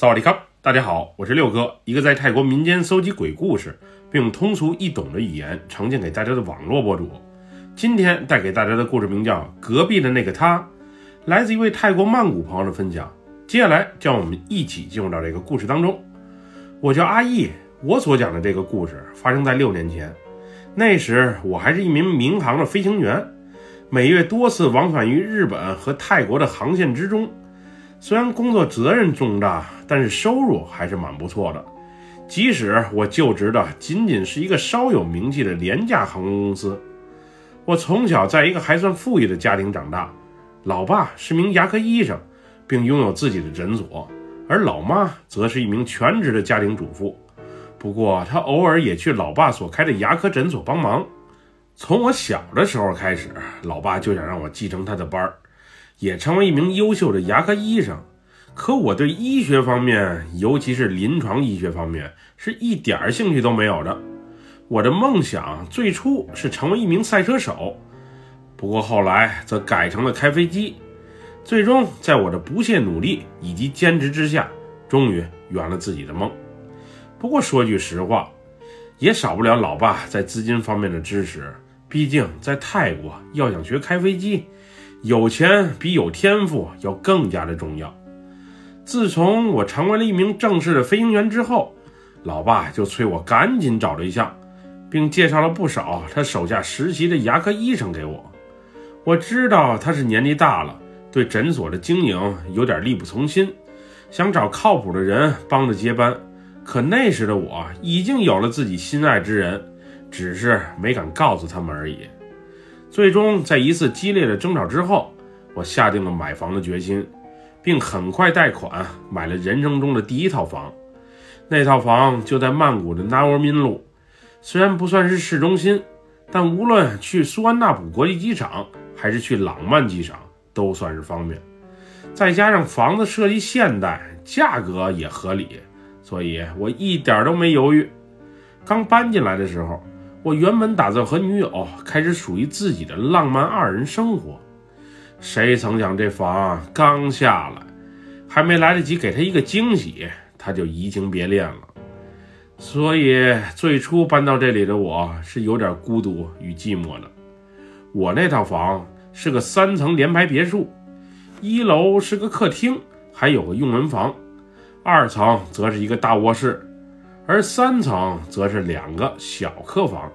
萨瓦迪卡，大家好，我是六哥，一个在泰国民间搜集鬼故事，并用通俗易懂的语言呈现给大家的网络博主。今天带给大家的故事名叫《隔壁的那个他》，来自一位泰国曼谷朋友的分享。接下来，让我们一起进入到这个故事当中。我叫阿义，我所讲的这个故事发生在六年前，那时我还是一名民航的飞行员，每月多次往返于日本和泰国的航线之中。虽然工作责任重大，但是收入还是蛮不错的。即使我就职的仅仅是一个稍有名气的廉价航空公司，我从小在一个还算富裕的家庭长大，老爸是名牙科医生，并拥有自己的诊所，而老妈则是一名全职的家庭主妇。不过，她偶尔也去老爸所开的牙科诊所帮忙。从我小的时候开始，老爸就想让我继承他的班儿。也成为一名优秀的牙科医生，可我对医学方面，尤其是临床医学方面，是一点兴趣都没有的。我的梦想最初是成为一名赛车手，不过后来则改成了开飞机。最终，在我的不懈努力以及坚持之下，终于圆了自己的梦。不过说句实话，也少不了老爸在资金方面的支持。毕竟在泰国，要想学开飞机。有钱比有天赋要更加的重要。自从我成为了一名正式的飞行员之后，老爸就催我赶紧找对象，并介绍了不少他手下实习的牙科医生给我。我知道他是年纪大了，对诊所的经营有点力不从心，想找靠谱的人帮着接班。可那时的我已经有了自己心爱之人，只是没敢告诉他们而已。最终，在一次激烈的争吵之后，我下定了买房的决心，并很快贷款买了人生中的第一套房。那套房就在曼谷的纳沃民路，虽然不算是市中心，但无论去苏安纳普国际机场还是去朗曼机场，都算是方便。再加上房子设计现代，价格也合理，所以我一点都没犹豫。刚搬进来的时候。我原本打算和女友开始属于自己的浪漫二人生活，谁曾想这房刚下来，还没来得及给她一个惊喜，她就移情别恋了。所以最初搬到这里的我是有点孤独与寂寞的。我那套房是个三层联排别墅，一楼是个客厅，还有个用门房，二层则是一个大卧室。而三层则是两个小客房，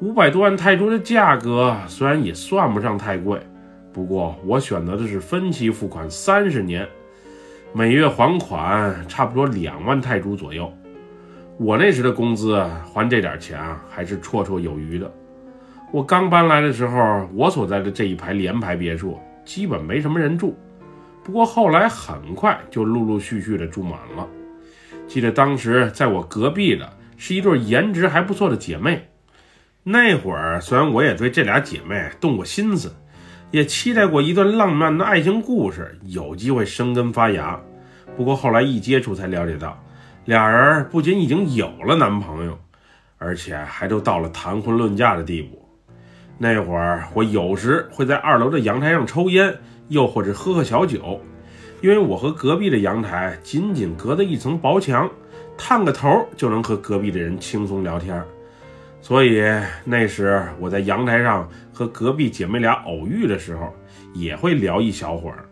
五百多万泰铢的价格虽然也算不上太贵，不过我选择的是分期付款三十年，每月还款差不多两万泰铢左右。我那时的工资还这点钱啊，还是绰绰有余的。我刚搬来的时候，我所在的这一排联排别墅基本没什么人住，不过后来很快就陆陆续续的住满了。记得当时在我隔壁的是一对颜值还不错的姐妹，那会儿虽然我也对这俩姐妹动过心思，也期待过一段浪漫的爱情故事有机会生根发芽，不过后来一接触才了解到，俩人不仅已经有了男朋友，而且还都到了谈婚论嫁的地步。那会儿我有时会在二楼的阳台上抽烟，又或者喝喝小酒。因为我和隔壁的阳台仅仅隔着一层薄墙，探个头就能和隔壁的人轻松聊天，所以那时我在阳台上和隔壁姐妹俩偶遇的时候，也会聊一小会儿。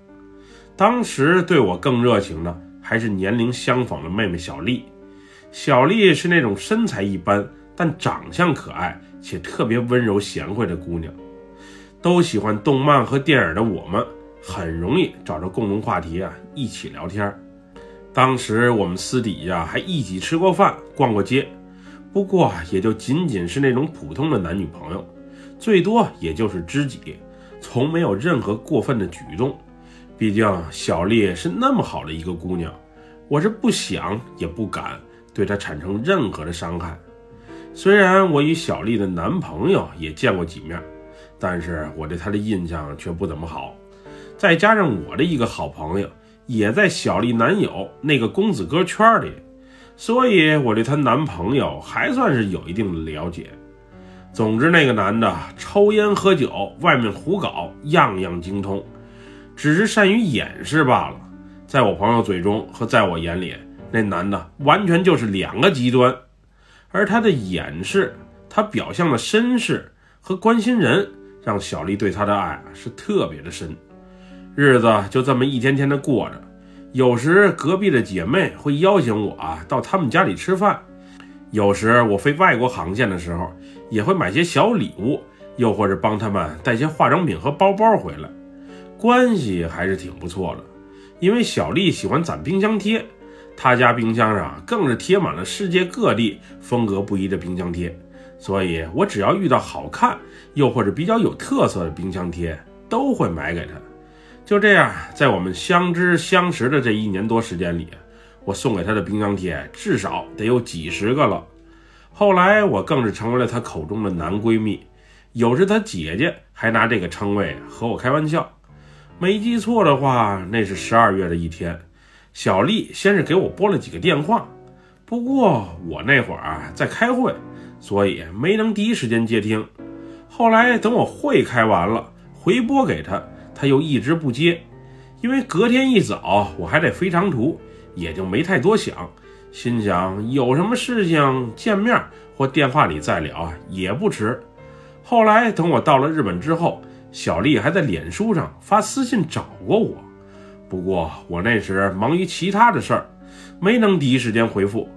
当时对我更热情的还是年龄相仿的妹妹小丽。小丽是那种身材一般但长相可爱且特别温柔贤惠的姑娘，都喜欢动漫和电影的我们。很容易找着共同话题啊，一起聊天。当时我们私底下还一起吃过饭、逛过街，不过也就仅仅是那种普通的男女朋友，最多也就是知己，从没有任何过分的举动。毕竟小丽是那么好的一个姑娘，我是不想也不敢对她产生任何的伤害。虽然我与小丽的男朋友也见过几面，但是我对她的印象却不怎么好。再加上我的一个好朋友，也在小丽男友那个公子哥圈里，所以我对她男朋友还算是有一定的了解。总之，那个男的抽烟喝酒，外面胡搞，样样精通，只是善于掩饰罢了。在我朋友嘴中和在我眼里，那男的完全就是两个极端。而他的掩饰，他表象的绅士和关心人，让小丽对他的爱是特别的深。日子就这么一天天的过着，有时隔壁的姐妹会邀请我啊到他们家里吃饭，有时我飞外国航线的时候，也会买些小礼物，又或者帮他们带些化妆品和包包回来，关系还是挺不错的。因为小丽喜欢攒冰箱贴。她家冰箱上更是贴满了世界各地风格不一的冰箱贴，所以我只要遇到好看又或者比较有特色的冰箱贴，都会买给她。就这样，在我们相知相识的这一年多时间里，我送给他的冰箱贴至少得有几十个了。后来，我更是成为了她口中的男闺蜜，有时她姐姐还拿这个称谓和我开玩笑。没记错的话，那是十二月的一天。小丽先是给我拨了几个电话，不过我那会儿啊在开会，所以没能第一时间接听。后来等我会开完了，回拨给她，他又一直不接。因为隔天一早我还得飞长途，也就没太多想，心想有什么事情见面或电话里再聊也不迟。后来等我到了日本之后，小丽还在脸书上发私信找过我。不过我那时忙于其他的事儿，没能第一时间回复。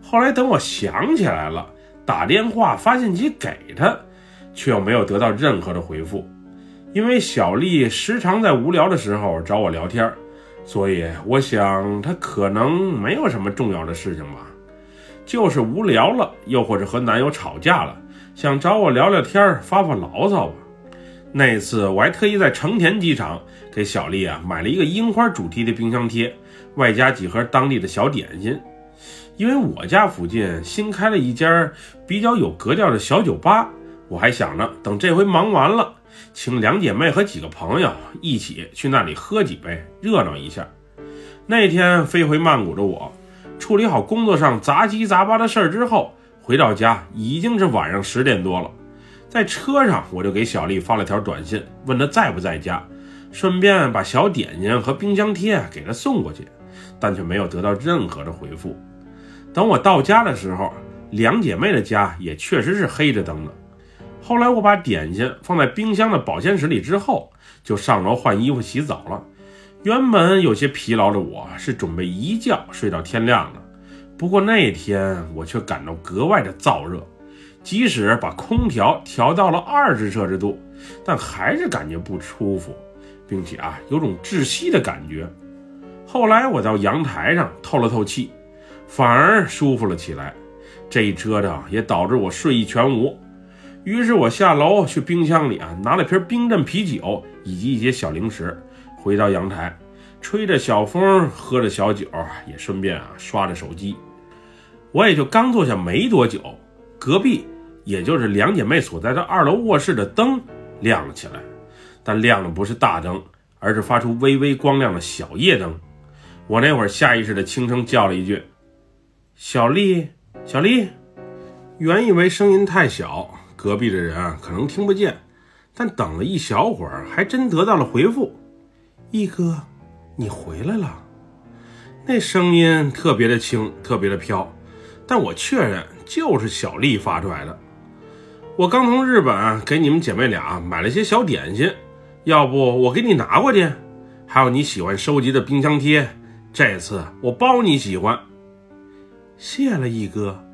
后来等我想起来了，打电话发信息给他，却又没有得到任何的回复。因为小丽时常在无聊的时候找我聊天，所以我想她可能没有什么重要的事情吧，就是无聊了，又或者和男友吵架了，想找我聊聊天，发发牢骚吧。那次我还特意在成田机场给小丽啊买了一个樱花主题的冰箱贴，外加几盒当地的小点心。因为我家附近新开了一家比较有格调的小酒吧，我还想着等这回忙完了，请两姐妹和几个朋友一起去那里喝几杯，热闹一下。那天飞回曼谷的我，处理好工作上杂七杂八的事儿之后，回到家已经是晚上十点多了。在车上，我就给小丽发了条短信，问她在不在家，顺便把小点心和冰箱贴给她送过去，但却没有得到任何的回复。等我到家的时候，两姐妹的家也确实是黑着灯的。后来我把点心放在冰箱的保鲜室里之后，就上楼换衣服洗澡了。原本有些疲劳的我，是准备一觉睡到天亮的。不过那天我却感到格外的燥热。即使把空调调到了二十摄氏度，但还是感觉不舒服，并且啊，有种窒息的感觉。后来我到阳台上透了透气，反而舒服了起来。这一折腾也导致我睡意全无。于是我下楼去冰箱里啊，拿了瓶冰镇啤酒以及一些小零食，回到阳台，吹着小风，喝着小酒，也顺便啊刷着手机。我也就刚坐下没多久，隔壁。也就是两姐妹所在的二楼卧室的灯亮了起来，但亮的不是大灯，而是发出微微光亮的小夜灯。我那会儿下意识的轻声叫了一句：“小丽，小丽。”原以为声音太小，隔壁的人啊可能听不见，但等了一小会儿，还真得到了回复：“一哥，你回来了。”那声音特别的轻，特别的飘，但我确认就是小丽发出来的。我刚从日本给你们姐妹俩买了些小点心，要不我给你拿过去？还有你喜欢收集的冰箱贴，这次我包你喜欢。谢了，一哥，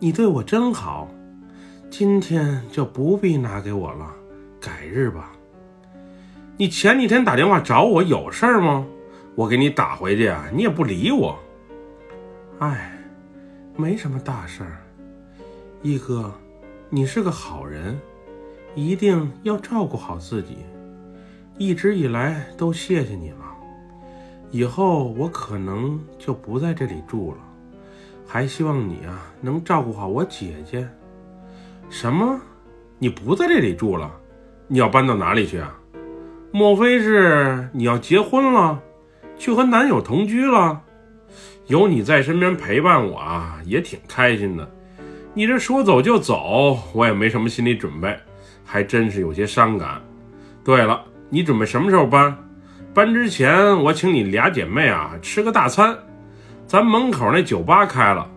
你对我真好。今天就不必拿给我了，改日吧。你前几天打电话找我有事儿吗？我给你打回去啊，你也不理我。哎，没什么大事儿，一哥。你是个好人，一定要照顾好自己。一直以来都谢谢你了。以后我可能就不在这里住了，还希望你啊能照顾好我姐姐。什么？你不在这里住了？你要搬到哪里去啊？莫非是你要结婚了，去和男友同居了？有你在身边陪伴我啊，也挺开心的。你这说走就走，我也没什么心理准备，还真是有些伤感。对了，你准备什么时候搬？搬之前我请你俩姐妹啊吃个大餐，咱门口那酒吧开了，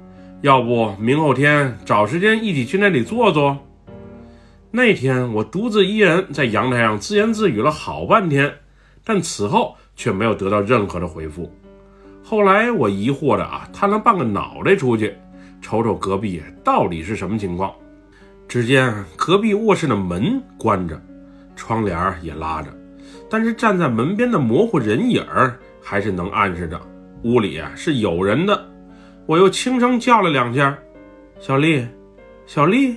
要不明后天找时间一起去那里坐坐。那天我独自一人在阳台上自言自语了好半天，但此后却没有得到任何的回复。后来我疑惑的啊探了半个脑袋出去，瞅瞅隔壁到底是什么情况。只见隔壁卧室的门关着，窗帘也拉着，但是站在门边的模糊人影还是能暗示着屋里是有人的。我又轻声叫了两下：“小丽，小丽。”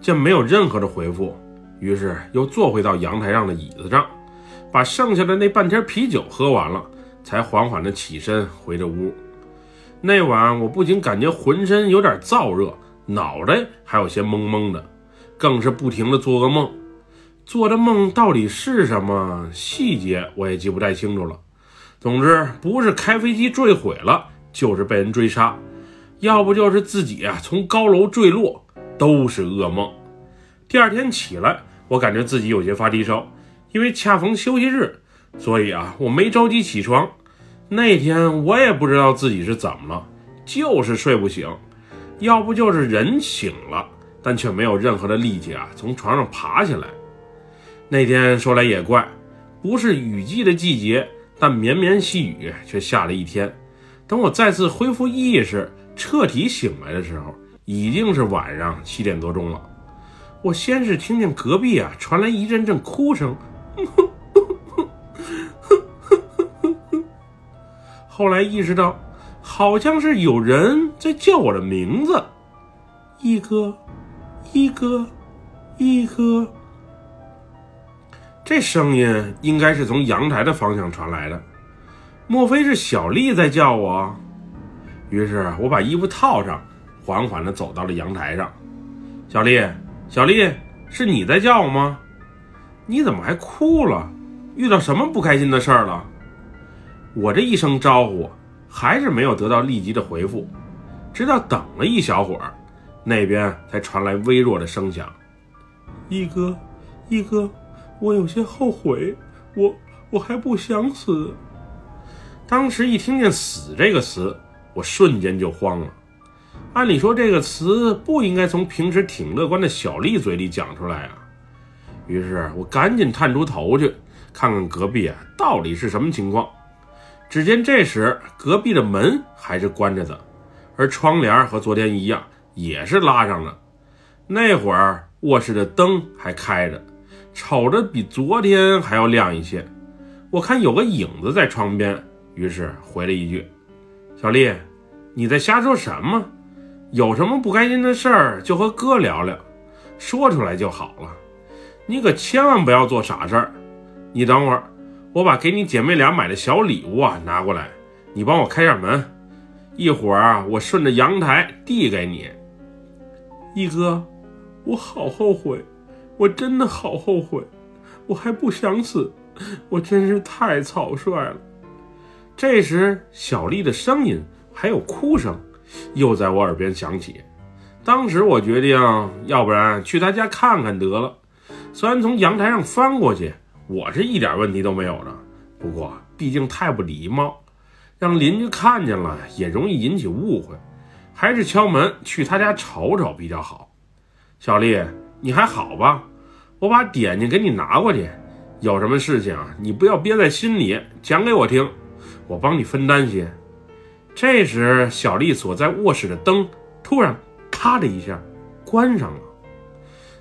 见没有任何的回复，于是又坐回到阳台上的椅子上，把剩下的那半瓶啤酒喝完了，才缓缓的起身回着屋。那晚我不仅感觉浑身有点燥热。脑袋还有些懵懵的，更是不停的做噩梦。做的梦到底是什么细节，我也记不太清楚了。总之，不是开飞机坠毁了，就是被人追杀，要不就是自己啊从高楼坠落，都是噩梦。第二天起来，我感觉自己有些发低烧，因为恰逢休息日，所以啊我没着急起床。那天我也不知道自己是怎么了，就是睡不醒。要不就是人醒了，但却没有任何的力气啊，从床上爬起来。那天说来也怪，不是雨季的季节，但绵绵细雨却下了一天。等我再次恢复意识，彻底醒来的时候，已经是晚上七点多钟了。我先是听见隔壁啊传来一阵阵哭声，后来意识到。好像是有人在叫我的名字，一哥，一哥，一哥。这声音应该是从阳台的方向传来的，莫非是小丽在叫我？于是我把衣服套上，缓缓地走到了阳台上。小丽，小丽，是你在叫我吗？你怎么还哭了？遇到什么不开心的事儿了？我这一声招呼。还是没有得到立即的回复，直到等了一小会儿，那边才传来微弱的声响：“一哥，一哥，我有些后悔，我我还不想死。”当时一听见“死”这个词，我瞬间就慌了。按理说这个词不应该从平时挺乐观的小丽嘴里讲出来啊。于是我赶紧探出头去，看看隔壁啊到底是什么情况。只见这时隔壁的门还是关着的，而窗帘和昨天一样也是拉上了。那会儿卧室的灯还开着，瞅着比昨天还要亮一些。我看有个影子在窗边，于是回了一句：“小丽，你在瞎说什么？有什么不开心的事儿就和哥聊聊，说出来就好了。你可千万不要做傻事儿。你等会儿。”我把给你姐妹俩买的小礼物啊拿过来，你帮我开下门，一会儿啊我顺着阳台递给你。一哥，我好后悔，我真的好后悔，我还不想死，我真是太草率了。这时小丽的声音还有哭声又在我耳边响起，当时我决定，要不然去她家看看得了。虽然从阳台上翻过去。我是一点问题都没有的，不过毕竟太不礼貌，让邻居看见了也容易引起误会，还是敲门去他家瞅瞅比较好。小丽，你还好吧？我把点心给你拿过去，有什么事情啊你不要憋在心里，讲给我听，我帮你分担些。这时，小丽所在卧室的灯突然咔的一下关上了。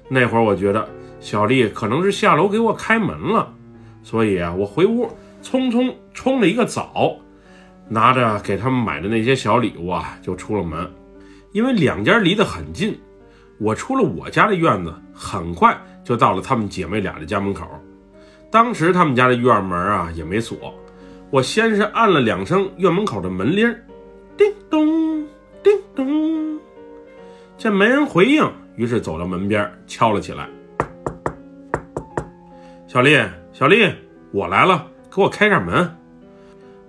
那会儿我觉得。小丽可能是下楼给我开门了，所以啊，我回屋匆匆冲了一个澡，拿着给他们买的那些小礼物啊，就出了门。因为两家离得很近，我出了我家的院子，很快就到了他们姐妹俩的家门口。当时他们家的院门啊也没锁，我先是按了两声院门口的门铃，叮咚，叮咚，见没人回应，于是走到门边敲了起来。小丽，小丽，我来了，给我开下门。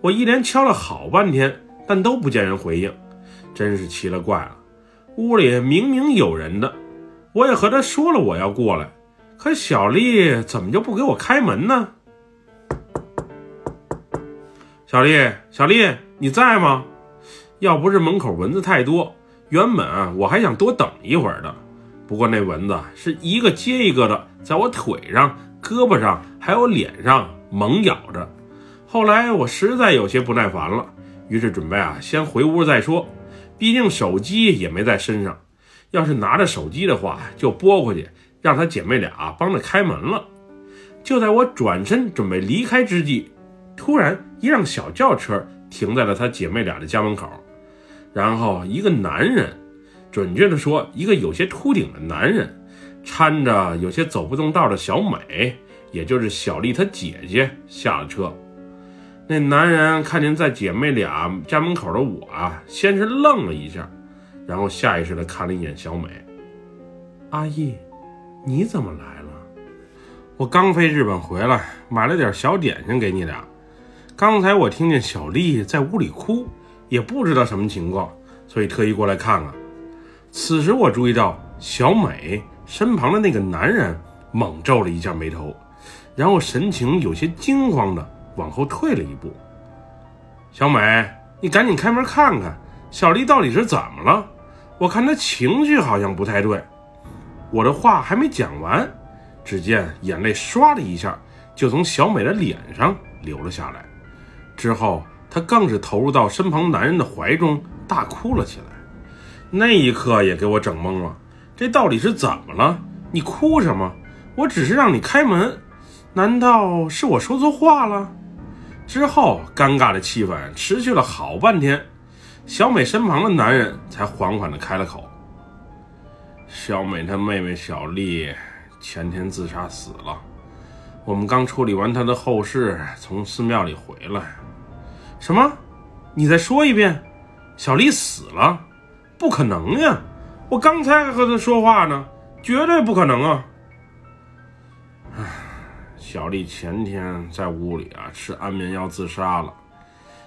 我一连敲了好半天，但都不见人回应，真是奇了怪了。屋里明明有人的，我也和他说了我要过来，可小丽怎么就不给我开门呢？小丽，小丽，你在吗？要不是门口蚊子太多，原本啊我还想多等一会儿的。不过那蚊子是一个接一个的，在我腿上、胳膊上还有脸上猛咬着。后来我实在有些不耐烦了，于是准备啊先回屋再说。毕竟手机也没在身上，要是拿着手机的话，就拨过去让她姐妹俩帮着开门了。就在我转身准备离开之际，突然一辆小轿车停在了她姐妹俩的家门口，然后一个男人。准确的说，一个有些秃顶的男人，搀着有些走不动道的小美，也就是小丽她姐姐下了车。那男人看见在姐妹俩家门口的我啊，先是愣了一下，然后下意识的看了一眼小美。阿姨，你怎么来了？我刚飞日本回来，买了点小点心给你俩。刚才我听见小丽在屋里哭，也不知道什么情况，所以特意过来看看。此时我注意到小美身旁的那个男人猛皱了一下眉头，然后神情有些惊慌的往后退了一步。小美，你赶紧开门看看，小丽到底是怎么了？我看她情绪好像不太对。我的话还没讲完，只见眼泪唰的一下就从小美的脸上流了下来，之后她更是投入到身旁男人的怀中大哭了起来。那一刻也给我整懵了，这到底是怎么了？你哭什么？我只是让你开门，难道是我说错话了？之后尴尬的气氛持续了好半天，小美身旁的男人才缓缓的开了口：“小美她妹妹小丽前天自杀死了，我们刚处理完她的后事，从寺庙里回来。”什么？你再说一遍？小丽死了？不可能呀！我刚才还和他说话呢，绝对不可能啊！唉，小丽前天在屋里啊吃安眠药自杀了，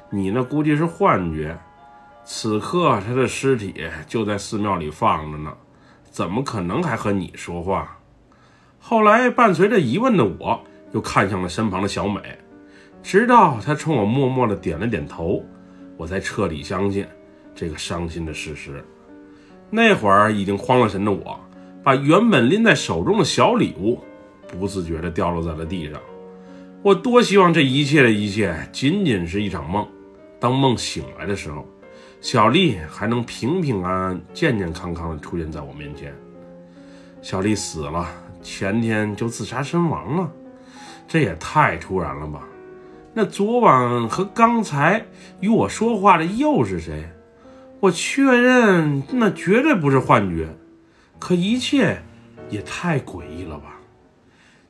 你那估计是幻觉。此刻她的尸体就在寺庙里放着呢，怎么可能还和你说话？后来伴随着疑问的我，又看向了身旁的小美，直到他冲我默默的点了点头，我才彻底相信。这个伤心的事实，那会儿已经慌了神的我，把原本拎在手中的小礼物，不自觉地掉落在了地上。我多希望这一切的一切仅仅是一场梦，当梦醒来的时候，小丽还能平平安安、健健康康地出现在我面前。小丽死了，前天就自杀身亡了，这也太突然了吧？那昨晚和刚才与我说话的又是谁？我确认那绝对不是幻觉，可一切也太诡异了吧！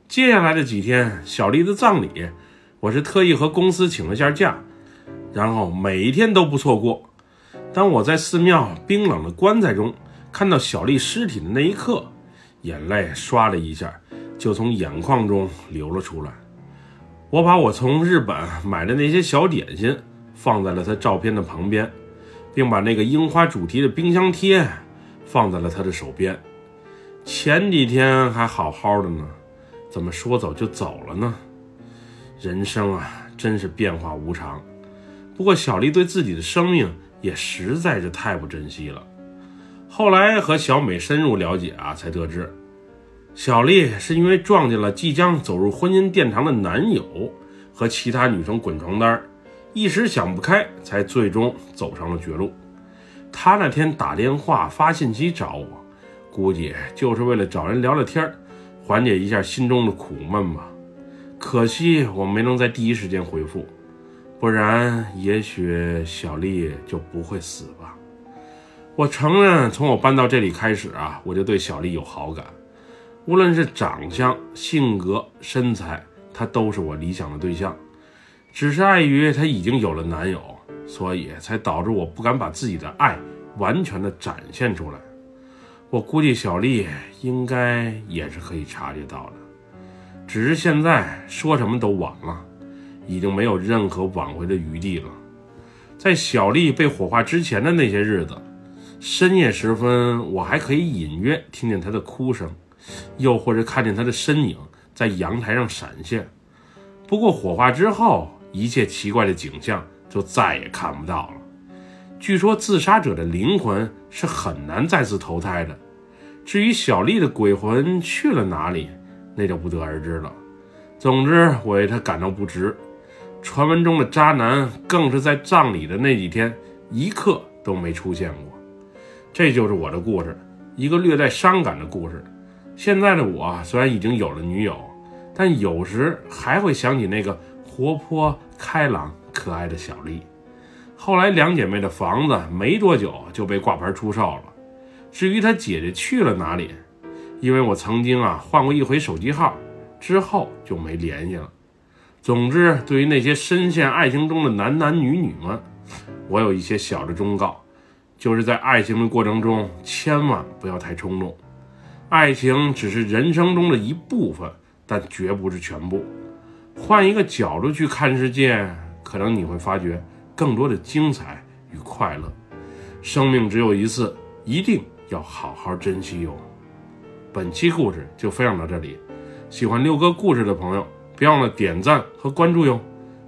接下来的几天，小丽的葬礼，我是特意和公司请了下假，然后每一天都不错过。当我在寺庙冰冷的棺材中看到小丽尸体的那一刻，眼泪唰的一下就从眼眶中流了出来。我把我从日本买的那些小点心放在了她照片的旁边。并把那个樱花主题的冰箱贴放在了他的手边。前几天还好好的呢，怎么说走就走了呢？人生啊，真是变化无常。不过小丽对自己的生命也实在是太不珍惜了。后来和小美深入了解啊，才得知，小丽是因为撞见了即将走入婚姻殿堂的男友，和其他女生滚床单一时想不开，才最终走上了绝路。他那天打电话发信息找我，估计就是为了找人聊聊天缓解一下心中的苦闷吧。可惜我没能在第一时间回复，不然也许小丽就不会死吧。我承认，从我搬到这里开始啊，我就对小丽有好感，无论是长相、性格、身材，她都是我理想的对象。只是碍于她已经有了男友，所以才导致我不敢把自己的爱完全的展现出来。我估计小丽应该也是可以察觉到的，只是现在说什么都晚了，已经没有任何挽回的余地了。在小丽被火化之前的那些日子，深夜时分，我还可以隐约听见她的哭声，又或者看见他的身影在阳台上闪现。不过火化之后。一切奇怪的景象就再也看不到了。据说自杀者的灵魂是很难再次投胎的，至于小丽的鬼魂去了哪里，那就不得而知了。总之，我为他感到不值。传闻中的渣男更是在葬礼的那几天一刻都没出现过。这就是我的故事，一个略带伤感的故事。现在的我虽然已经有了女友，但有时还会想起那个活泼开朗、可爱的小丽。后来两姐妹的房子没多久就被挂牌出售了。至于她姐姐去了哪里，因为我曾经啊换过一回手机号，之后就没联系了。总之，对于那些深陷爱情中的男男女女们，我有一些小的忠告，就是在爱情的过程中千万不要太冲动。爱情只是人生中的一部分，但绝不是全部。换一个角度去看世界，可能你会发觉。更多的精彩与快乐，生命只有一次，一定要好好珍惜哟。本期故事就分享到这里，喜欢六哥故事的朋友，别忘了点赞和关注哟。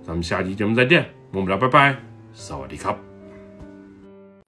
咱们下期节目再见，么么哒，拜拜，萨瓦迪卡。